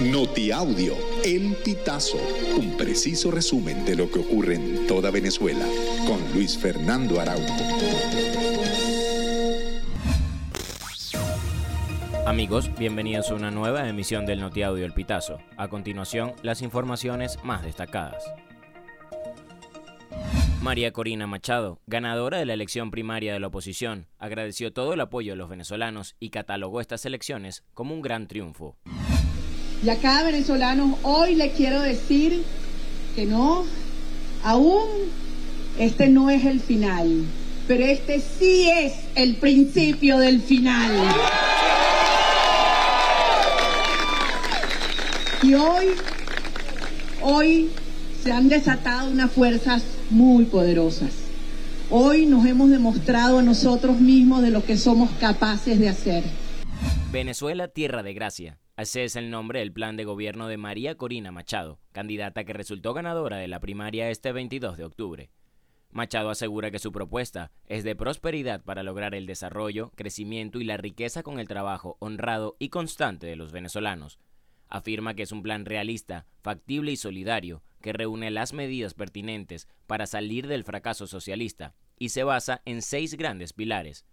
Notiaudio, El Pitazo, un preciso resumen de lo que ocurre en toda Venezuela, con Luis Fernando Araújo. Amigos, bienvenidos a una nueva emisión del Notiaudio El Pitazo. A continuación, las informaciones más destacadas. María Corina Machado, ganadora de la elección primaria de la oposición, agradeció todo el apoyo de los venezolanos y catalogó estas elecciones como un gran triunfo. Y a cada venezolano hoy le quiero decir que no, aún este no es el final, pero este sí es el principio del final. Y hoy, hoy se han desatado unas fuerzas muy poderosas. Hoy nos hemos demostrado a nosotros mismos de lo que somos capaces de hacer. Venezuela, tierra de gracia. Ese es el nombre del plan de gobierno de María Corina Machado, candidata que resultó ganadora de la primaria este 22 de octubre. Machado asegura que su propuesta es de prosperidad para lograr el desarrollo, crecimiento y la riqueza con el trabajo honrado y constante de los venezolanos, afirma que es un plan realista, factible y solidario, que reúne las medidas pertinentes para salir del fracaso socialista y se basa en seis grandes pilares.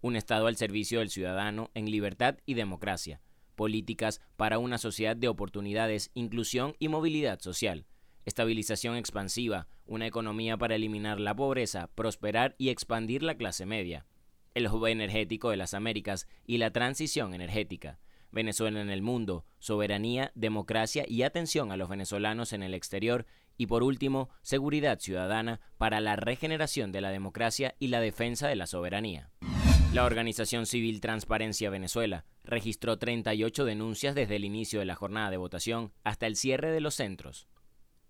Un Estado al servicio del ciudadano en libertad y democracia, políticas para una sociedad de oportunidades, inclusión y movilidad social, estabilización expansiva, una economía para eliminar la pobreza, prosperar y expandir la clase media, el hub energético de las Américas y la transición energética, Venezuela en el mundo, soberanía, democracia y atención a los venezolanos en el exterior y por último, seguridad ciudadana para la regeneración de la democracia y la defensa de la soberanía. La organización civil Transparencia Venezuela registró 38 denuncias desde el inicio de la jornada de votación hasta el cierre de los centros.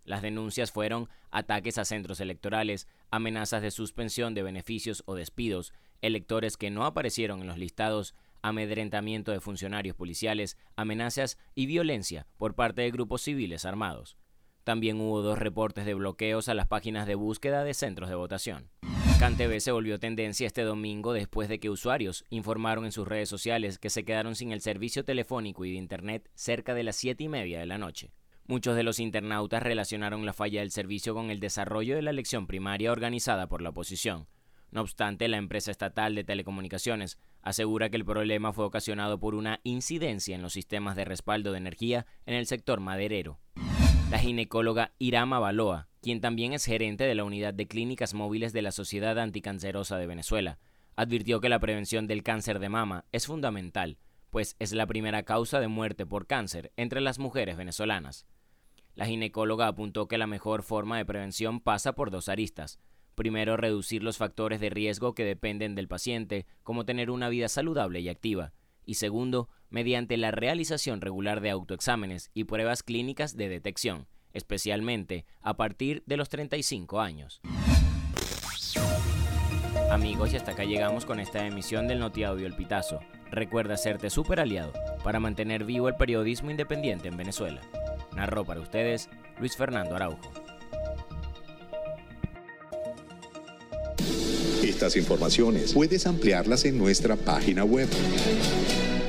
Las denuncias fueron ataques a centros electorales, amenazas de suspensión de beneficios o despidos, electores que no aparecieron en los listados, amedrentamiento de funcionarios policiales, amenazas y violencia por parte de grupos civiles armados. También hubo dos reportes de bloqueos a las páginas de búsqueda de centros de votación. CanTV se volvió tendencia este domingo después de que usuarios informaron en sus redes sociales que se quedaron sin el servicio telefónico y de Internet cerca de las siete y media de la noche. Muchos de los internautas relacionaron la falla del servicio con el desarrollo de la elección primaria organizada por la oposición. No obstante, la empresa estatal de telecomunicaciones asegura que el problema fue ocasionado por una incidencia en los sistemas de respaldo de energía en el sector maderero. La ginecóloga Irama Baloa, quien también es gerente de la unidad de clínicas móviles de la Sociedad Anticancerosa de Venezuela, advirtió que la prevención del cáncer de mama es fundamental, pues es la primera causa de muerte por cáncer entre las mujeres venezolanas. La ginecóloga apuntó que la mejor forma de prevención pasa por dos aristas, Primero, reducir los factores de riesgo que dependen del paciente, como tener una vida saludable y activa. Y segundo, mediante la realización regular de autoexámenes y pruebas clínicas de detección, especialmente a partir de los 35 años. Amigos, y hasta acá llegamos con esta emisión del Notiaudio El Pitazo. Recuerda hacerte super aliado para mantener vivo el periodismo independiente en Venezuela. Narró para ustedes Luis Fernando Araujo. Estas informaciones puedes ampliarlas en nuestra página web